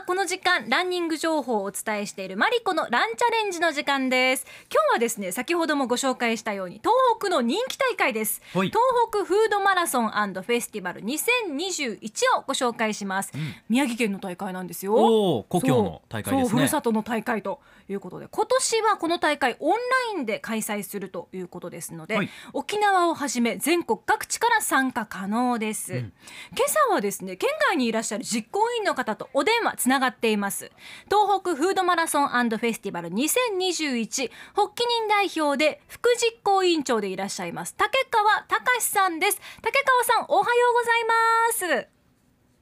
はこの時間ランニング情報をお伝えしているマリコのランチャレンジの時間です。今日はですね先ほどもご紹介したように東北の人気大会です。はい。東北フードマラソンフェスティバル2021をご紹介します、宮城県の大会なんですよ。故郷の大会ですそうそうふるねさとの大会ということで今年はこの大会オンラインで開催するということですので、はい。沖縄をはじめ全国各地から参加可能です、今朝はですね県外にいらっしゃる実行委員の方とお電話つながっています。東北フードマラソンフェスティバル2021発起人代表で副実行委員長でいらっしゃいます。竹川隆さんです。竹川さんおはようございます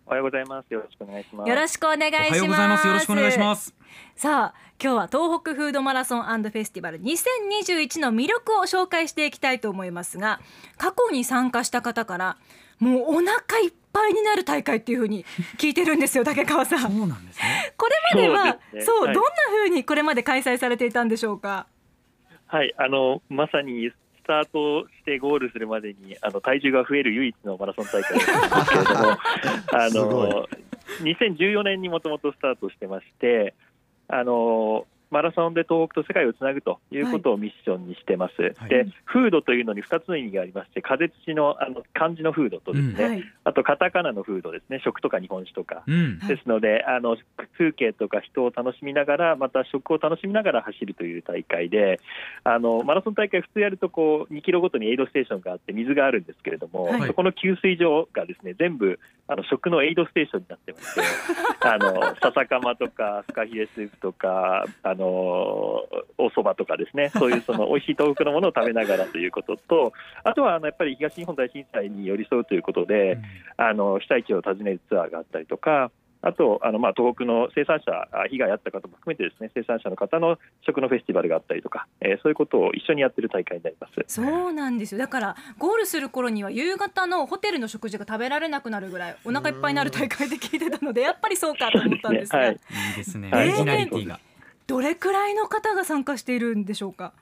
おはようございます。よろしくお願いします。よろしくお願いします。おはようございます。よろしくお願いします。さあ今日は東北フードマラソンフェスティバル。2021の魅力を紹介していきたいと思いますが過去に参加した方からもうお腹いっぱいになる大会っていう風に聞いてるんですよ 竹川さん。そうなんですね。これまではそうですね。はい。そうどんな風にこれまで開催されていたんでしょうか？はい、あのまさにスタートしてゴールするまでにあの体重が増える唯一のマラソン大会なんですけれども、あの2014年にもともとスタートしてまして、あのマラソンで東北と世界をつなぐということをミッションにしてます。はい。で、フードというのに2つの意味がありまして、風土のあの漢字のフードとですね、はい。あとカタカナのフードですね、食とか日本酒とか。うん。はい。ですので、あの風景とか人を楽しみながら、また食を楽しみながら走るという大会で、あのマラソン大会、普通やるとこう2キロごとにエイドステーションがあって、水があるんですけれども、はい。そこの給水所がですね全部あの食のエイドステーションになってまして、あの笹かまとか、フカヒレスープとか、あのお蕎麦とかですね、そういうその美味しい東北のものを食べながらということと、あとはあのやっぱり東日本大震災に寄り添うということで、あの被災地を訪ねるツアーがあったりとか、あとあのまあ東北の生産者、あ被害あった方も含めてですね生産者の方の食のフェスティバルがあったりとか、えーそういうことを一緒にやってる大会になります。そうなんですよ。だからゴールする頃には夕方のホテルの食事が食べられなくなるぐらいお腹いっぱいになる大会で聞いてたのでやっぱりそうかと思ったんですが、はい。いいですね。はい。オリジナリティがどれくらいの方が参加しているんでしょうか？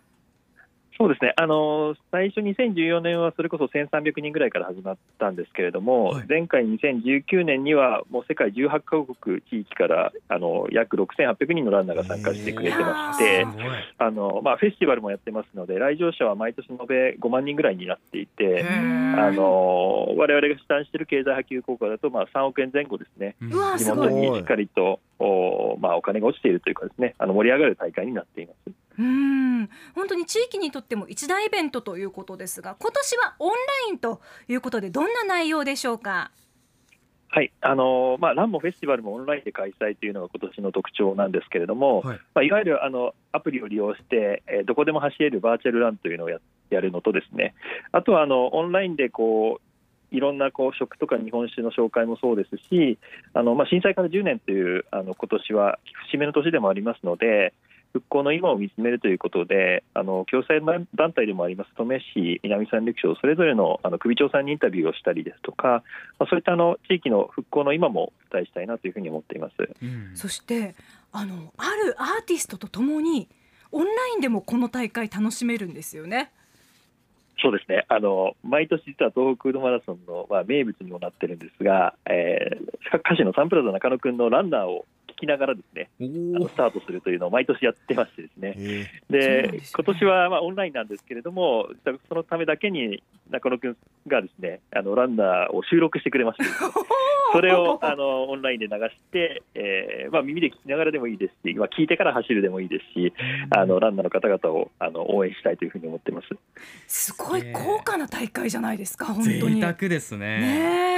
そうですね、あの最初、2014年はそれこそ1300人ぐらいから始まったんですけれども、はい。前回、2019年にはもう世界18カ国地域からあの約6800人のランナーが参加してくれてまして、あのまあ、フェスティバルもやってますので、来場者は毎年延べ5万人ぐらいになっていて、あの我々が試算している経済波及効果だと、まあ、3億円前後ですね、地元にしっかりとお,、まあ、お金が落ちているというかですね、あの盛り上がる大会になっています。うん。本当に地域にとっても一大イベントということですが今年はオンラインということでどんな内容でしょうか？はい。あのまあ、ランもフェスティバルもオンラインで開催というのが今年の特徴なんですけれども、はい。いまあ、いわゆるあのアプリを利用して、えーどこでも走れるバーチャルランというのをややるのと、ですねあとはあのオンラインでこういろんなこう食とか日本酒の紹介もそうですし、あのまあ、震災から10年というあの今年は節目の年でもありますので、復興の今を見つめるということで、あの共済団体でもあります登米市、南三陸町、それぞれのあの首長さんにインタビューをしたりですとか、まあ、そういったあの地域の復興の今もお伝えしたいなというふうに思っています。うん。そしてあのあるアーティストとともにオンラインでもこの大会楽しめるんですよね。そうですね。あの毎年、実は東北フードマラソンの、まあ、名物にもなってるんですが、えー歌手のサンプラザ中野くんのランナーを聞きながらですねあおのスタートするというのを毎年やってましてですね。でね。今年はまあオンラインなんですけれども、そのためだけに中野くんがですねあのランナーを収録してくれまして、それをあのオンラインで流して、えーまあ、耳で聞きながらでもいいですし、まあ、聞いてから走るでもいいですし、あのランナーの方々をあの応援したいというふうに思ってます。すごい高価な大会じゃないですか本当に。贅沢ですね。ねえ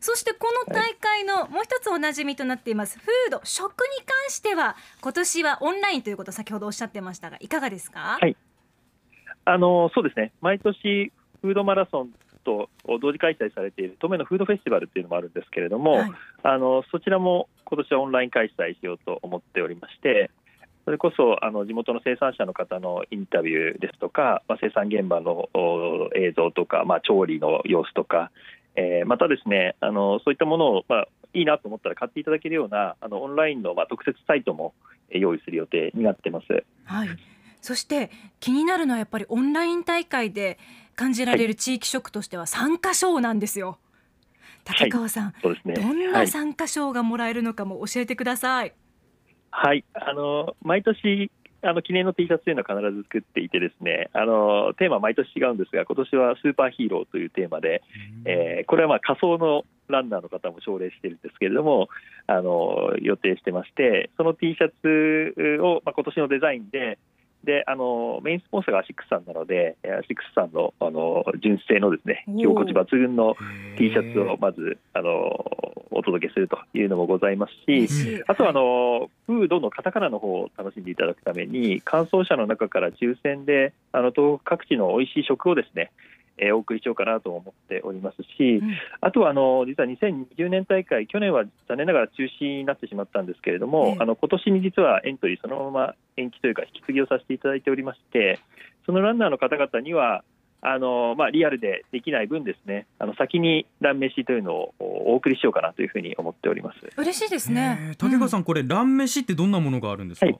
そしてこの大会のもう一つおなじみとなっています。フード食に関しては今年はオンラインということ先ほどおっしゃってましたがいかがですか、はい。あのそうですね。毎年フードマラソンと同時開催されている登米のフードフェスティバルっていうのもあるんですけれども、はい。あのそちらも今年はオンライン開催しようと思っておりまして、それこそあの地元の生産者の方のインタビューですとか、まあ、生産現場のお映像とか、まあ、調理の様子とか、えーまたですねあのそういったものを、まあ、いいなと思ったら買っていただけるようなあのオンラインの、まあ、特設サイトもえー用意する予定になってます。はい、そして気になるのはやっぱりオンライン大会で感じられる地域食としては参加賞なんですよ。竹川さん、そうですね。どんはない参参加賞がもらえるのかも教えてください。はい、あの毎年あの記念の T シャツというのは必ず作っていてですねあのテーマは毎年違うんですが今年はスーパーヒーローというテーマで、えーこれはまあ仮装のランナーの方も奨励しているんですけれどもあの予定してましてその T シャツを、まあ、今年のデザインでであのメインスポンサーがアシックスさんなのでえーアシックスさんのあの純正のですね着心地抜群の T シャツをまずあのお届けするというのもございますし、あとはあのフードのカタカナの方を楽しんでいただくために感想者の中から抽選であの東北各地の美味しい食をですね、えーお送りしようかなと思っておりますし、うんあとはあの実は2020年大会去年は残念ながら中止になってしまったんですけれども、ええあの今年に実はエントリーそのまま延期というか引き継ぎをさせていただいておりましてそのランナーの方々にはあのまあ、リアルでできない分ですねあの先にラン飯というのをお送りしようかなというふうに思っております。嬉しいですへねー。竹川さん、ん、これラン飯ってどんなものがあるんですか？はい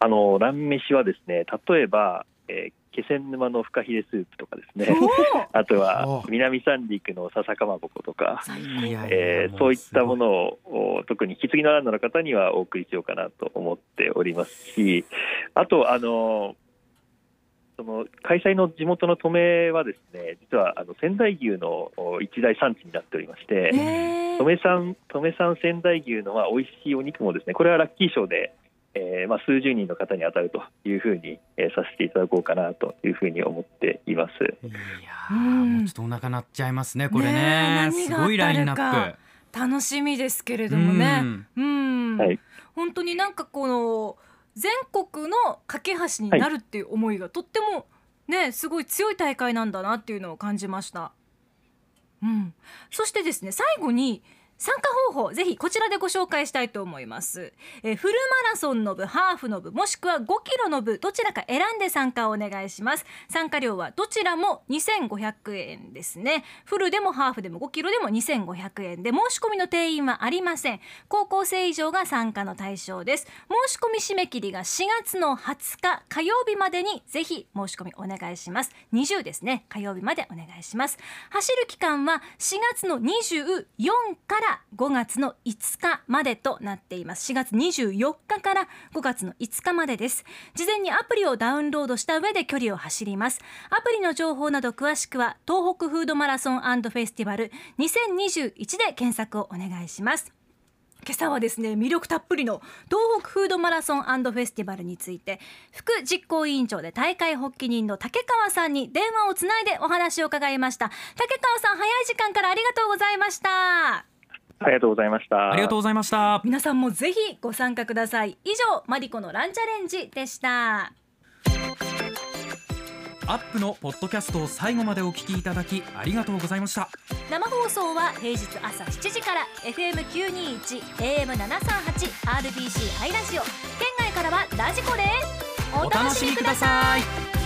あのラン飯はですね例えば、えー気仙沼のフカヒレスープとかですね。あとはお南三陸の笹か。まぼことか、えーそういったものをお特に引き継ぎのランナーの方にはお送りしようかなと思っておりますしあとあのその開催の地元の登米はですね実はあの仙台牛のお一大産地になっておりまして、えー。登米産登米産仙台牛のまあ美味しいお肉もですねこれはラッキー賞で、えーまあ、数十人の方に当たるというふうに、えーさせていただこうかなというふうに思っています。いやーうん。もうちょっとお腹鳴っちゃいますねこれね。すごいラインナップ。楽しみですけれどもね。うん、はい。本当になんかこの全国の架け橋になるっていう思いがとってもねすごい強い大会なんだなっていうのを感じました。うん、そしてですね最後に参加方法ぜひこちらでご紹介したいと思います、えーフルマラソンの部ハーフの部もしくは5キロの部どちらか選んで参加をお願いします。参加料はどちらも2500円ですね。フルでもハーフでも5キロでも2500円で申し込みの定員はありません。高校生以上が参加の対象です。申し込み締め切りが4月の20日火曜日までにぜひ申し込みお願いします。20ですね。火曜日までお願いします。走る期間は4月の24から5月の5日までとなっています。4月24日から5月の5日までです。事前にアプリをダウンロードした上で距離を走ります。アプリの情報など詳しくは東北フードマラソンフェスティバル2021で検索をお願いします。今朝はですね魅力たっぷりの東北フードマラソンフェスティバルについて副実行委員長で大会発起人の竹川さんに電話をつないでお話を伺いました。竹川さん早い時間からありがとうございました。ありがとうございました。ありがとうございました。皆さんもぜひご参加ください。以上マリコのランチャレンジでした。アップのポッドキャストを最後までお聞きいただきありがとうございました。生放送は平日朝7時から FM921 AM738 RBC ハイラジオ。県外からはラジコですお楽しみください